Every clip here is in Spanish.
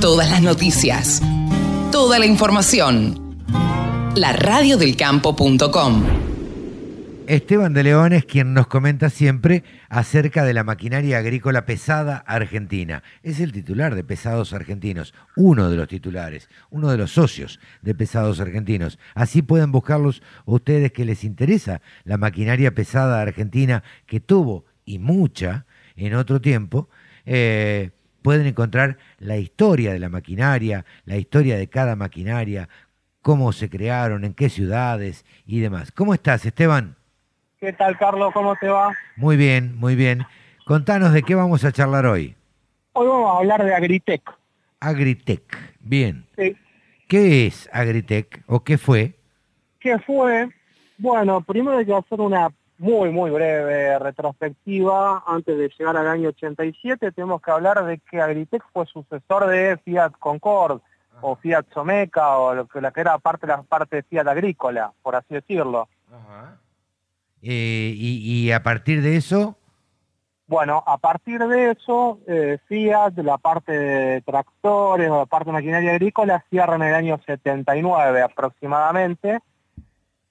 Todas las noticias. Toda la información. La radiodelcampo.com. Esteban de León es quien nos comenta siempre acerca de la maquinaria agrícola pesada argentina. Es el titular de Pesados Argentinos, uno de los titulares, uno de los socios de Pesados Argentinos. Así pueden buscarlos ustedes que les interesa la maquinaria pesada argentina que tuvo y mucha en otro tiempo. Eh, pueden encontrar la historia de la maquinaria, la historia de cada maquinaria, cómo se crearon, en qué ciudades y demás. ¿Cómo estás, Esteban? ¿Qué tal, Carlos? ¿Cómo te va? Muy bien, muy bien. Contanos de qué vamos a charlar hoy. Hoy vamos a hablar de Agritech. Agritech, bien. Sí. ¿Qué es Agritech o qué fue? ¿Qué fue? Bueno, primero hay que hacer una muy, muy breve retrospectiva. Antes de llegar al año 87, tenemos que hablar de que Agritech fue sucesor de Fiat Concord o Fiat Someca o lo que, la que era parte, la parte de Fiat Agrícola, por así decirlo. Ajá. Eh, y, a partir de eso... Bueno, a partir de eso, eh, Fiat, la parte de tractores o la parte de maquinaria agrícola, cierra en el año 79 aproximadamente.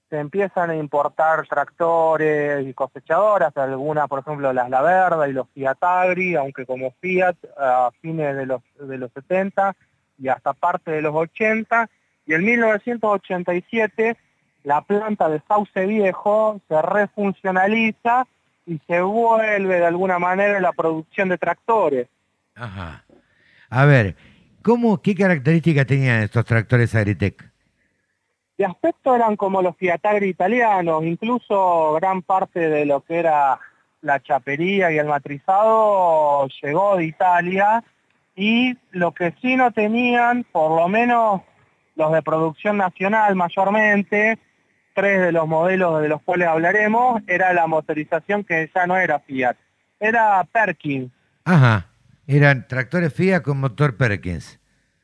Se empiezan a importar tractores y cosechadoras, algunas, por ejemplo, las La Verda y los Fiat Agri, aunque como Fiat a fines de los, de los 70 y hasta parte de los 80. Y en 1987 la planta de Sauce Viejo se refuncionaliza y se vuelve de alguna manera la producción de tractores. Ajá. A ver, ¿cómo, ¿qué características tenían estos tractores Agritech? De aspecto eran como los Fiatagri italianos, incluso gran parte de lo que era la chapería y el matrizado llegó de Italia y lo que sí no tenían, por lo menos los de producción nacional mayormente, tres de los modelos de los cuales hablaremos, era la motorización que ya no era Fiat, era Perkins. Ajá, eran tractores Fiat con motor Perkins.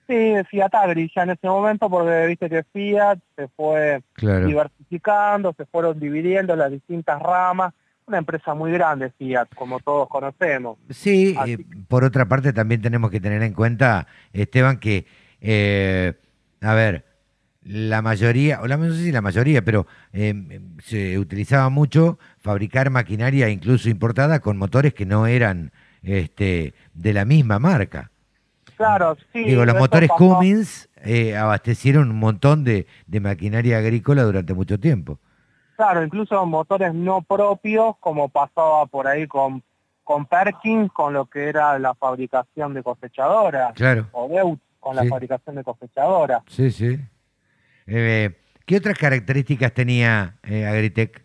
Sí, Fiat Agri ya en ese momento, porque viste que Fiat se fue diversificando, se fueron dividiendo las distintas ramas, una empresa muy grande Fiat, como todos conocemos. Sí, eh, por otra parte también tenemos que tener en cuenta, Esteban, que, eh, a ver, la mayoría, o la, no sé si la mayoría, pero em, se utilizaba mucho fabricar maquinaria incluso importada con motores que no eran este, de la misma marca. Claro, sí. Digo, los motores Cummins eh, abastecieron un montón de, de, maquinaria agrícola durante mucho tiempo. Claro, incluso motores no propios, como pasaba por ahí con, con Perkins, con lo que era la fabricación de cosechadoras. Claro. O Deutz con la fabricación de cosechadoras. Sí, sí. Eh, ¿Qué otras características tenía eh, Agritech?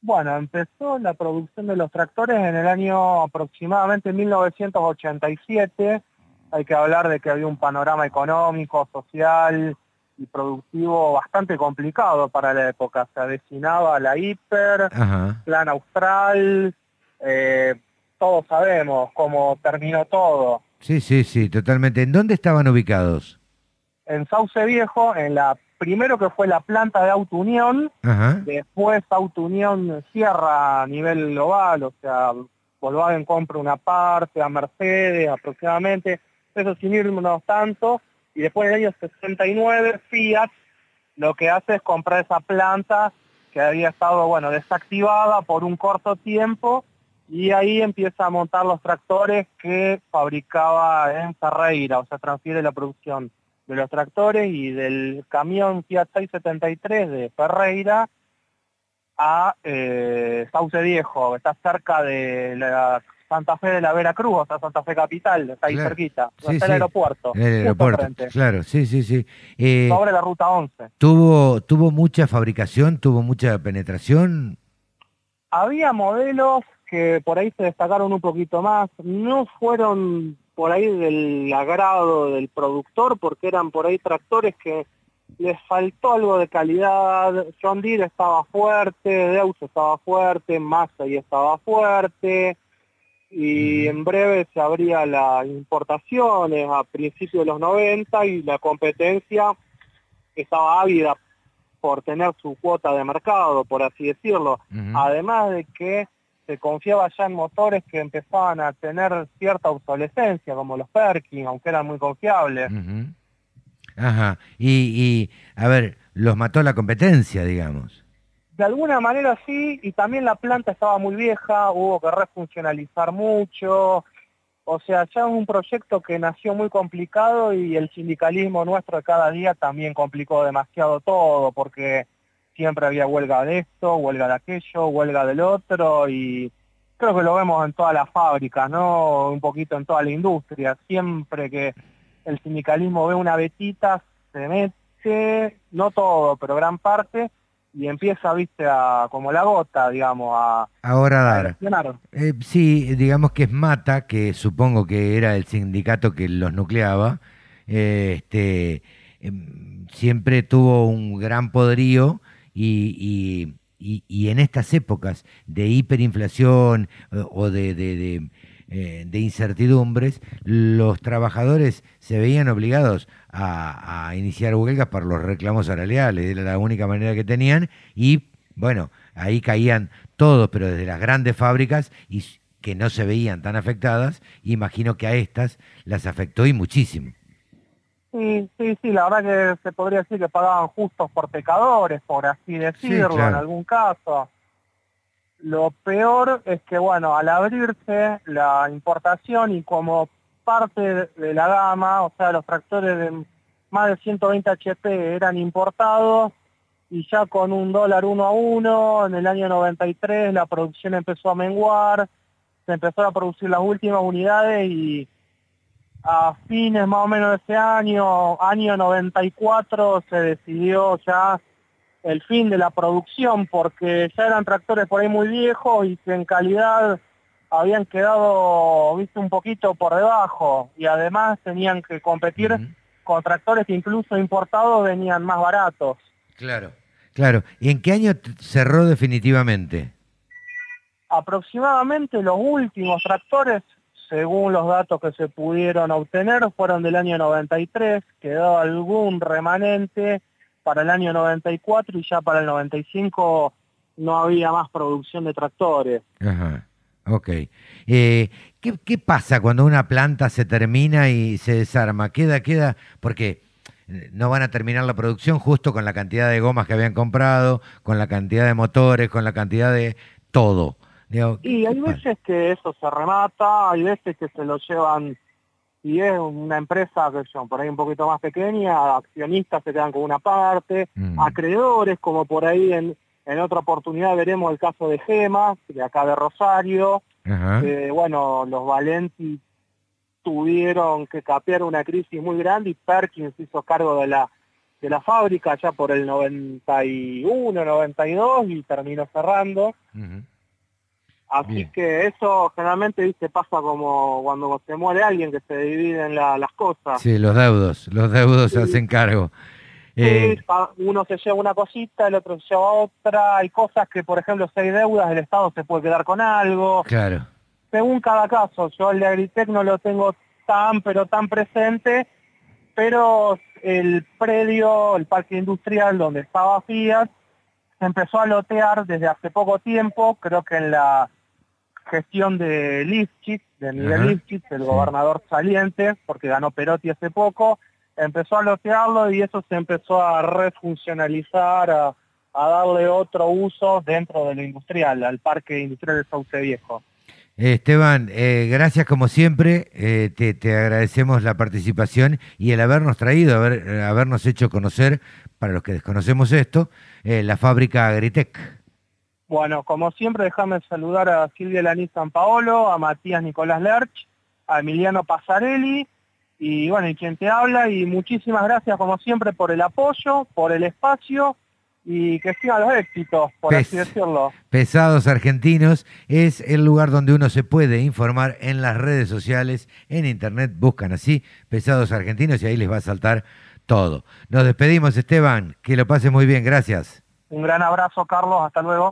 Bueno, empezó la producción de los tractores en el año aproximadamente 1987. Hay que hablar de que había un panorama económico, social y productivo bastante complicado para la época. Se avecinaba la hiper, plan austral, eh, todos sabemos cómo terminó todo. Sí, sí, sí, totalmente. ¿En dónde estaban ubicados? en Sauce Viejo, en la primero que fue la planta de Auto Unión, después Auto Unión cierra a nivel global, o sea, Volkswagen compra una parte a Mercedes aproximadamente, eso sin irnos tanto, y después en el año 69 Fiat lo que hace es comprar esa planta que había estado, bueno, desactivada por un corto tiempo, y ahí empieza a montar los tractores que fabricaba en Ferreira, o sea, transfiere la producción de los tractores y del camión Fiat 673 de Ferreira a eh, Sauce Viejo, está cerca de la Santa Fe de la Veracruz, o sea, Santa Fe Capital, está ahí cerquita, está el aeropuerto. El aeropuerto, claro, sí, sí, sí. Eh, Sobre la ruta 11. ¿tuvo, ¿Tuvo mucha fabricación, tuvo mucha penetración? Había modelos que por ahí se destacaron un poquito más, no fueron por ahí del agrado del productor, porque eran por ahí tractores que les faltó algo de calidad. John Deere estaba fuerte, Deus estaba fuerte, Massey estaba fuerte, y en breve se abría las importaciones a principios de los 90 y la competencia estaba ávida por tener su cuota de mercado, por así decirlo. Además de que se confiaba ya en motores que empezaban a tener cierta obsolescencia, como los Perkin, aunque eran muy confiables. Ajá. Y, y, a ver, los mató la competencia, digamos. De alguna manera sí, y también la planta estaba muy vieja, hubo que refuncionalizar mucho. O sea, ya es un proyecto que nació muy complicado y el sindicalismo nuestro de cada día también complicó demasiado todo, porque siempre había huelga de esto, huelga de aquello, huelga del otro, y creo que lo vemos en todas las fábricas, ¿no? Un poquito en toda la industria. Siempre que el sindicalismo ve una vetita, se mete, no todo, pero gran parte, y empieza, viste, a, como la gota, digamos, a... Ahora dar. Eh, sí, digamos que es Mata, que supongo que era el sindicato que los nucleaba, eh, este, em, siempre tuvo un gran poderío y, y, en estas épocas de hiperinflación eh, o de, de, eh, de, incertidumbres, los trabajadores se veían obligados a, a, iniciar huelgas por los reclamos salariales, era la única manera que tenían y bueno, ahí caían todos, pero desde las grandes fábricas y que no se veían tan afectadas, imagino que a estas las afectó y muchísimo. Sí, sí, sí, la verdad que se podría decir que pagaban justos por pecadores, por así decirlo, en algún caso. Lo peor es que, bueno, al abrirse la importación y como parte de la gama, o sea, los tractores de más de 120 HP eran importados y ya con un dólar uno a uno, en el año 93 la producción empezó a menguar, se empezó a producir las últimas unidades y a fines más o menos de ese año, año 94, se decidió ya el fin de la producción porque ya eran tractores por ahí muy viejos y que en calidad habían quedado, viste, un poquito por debajo y además tenían que competir con tractores que incluso importados venían más baratos. Claro, claro. ¿Y en qué año cerró definitivamente? Aproximadamente los últimos tractores según los datos que se pudieron obtener, fueron del año 93, quedó algún remanente para el año 94 y ya para el 95 no había más producción de tractores. Ajá, ok. Eh, ¿qué, pasa cuando una planta se termina y se desarma? Queda, queda, porque eh, no van a terminar la producción justo con la cantidad de gomas que habían comprado, con la cantidad de motores, con la cantidad de todo y hay veces que eso se remata, hay veces que se lo llevan, y es una empresa que son por ahí un poquito más pequeña, accionistas se quedan con una parte, mm. acreedores, como por ahí en, en otra oportunidad veremos el caso de Gemas, de acá de Rosario, bueno, los Valenti tuvieron que capear una crisis muy grande y Perkins hizo cargo de la de la fábrica ya por el 91, 92 y terminó cerrando. Así que eso generalmente ¿viste? pasa como cuando se muere alguien que se dividen las cosas. Sí, los deudos, los deudos se hacen cargo. Eh, uno se lleva una cosita, el otro se lleva otra, hay cosas que, por ejemplo, si hay deudas, el Estado se puede quedar con algo. Claro. Según cada caso, yo el de Agritec no lo tengo tan, pero tan presente, pero el predio, el parque industrial donde estaba Fiat, se empezó a lotear desde hace poco tiempo, creo que en la gestión de Lifchitz, de Miguel Lifchitz, el gobernador saliente, porque ganó Perotti hace poco, empezó a lotearlo y eso se empezó a refuncionalizar, a, darle otro uso dentro de lo industrial, al parque industrial de Sauce Viejo. Esteban, eh, gracias como siempre, eh, te, agradecemos la participación y el habernos traído, haber, habernos hecho conocer, para los que desconocemos esto, eh, la fábrica Agritec. Bueno, como siempre, déjame saludar a Silvia Laní San Paolo, a Matías Nicolás Lerch, a Emiliano Pasarelli, y bueno, y quien te habla, y muchísimas gracias como siempre por el apoyo, por el espacio, y que sigan los éxitos, por así decirlo. Pesados Argentinos es el lugar donde uno se puede informar en las redes sociales, en internet, buscan así, Pesados Argentinos, y ahí les va a saltar todo. Nos despedimos, Esteban, que lo pase muy bien, gracias. Un gran abrazo, Carlos, hasta luego.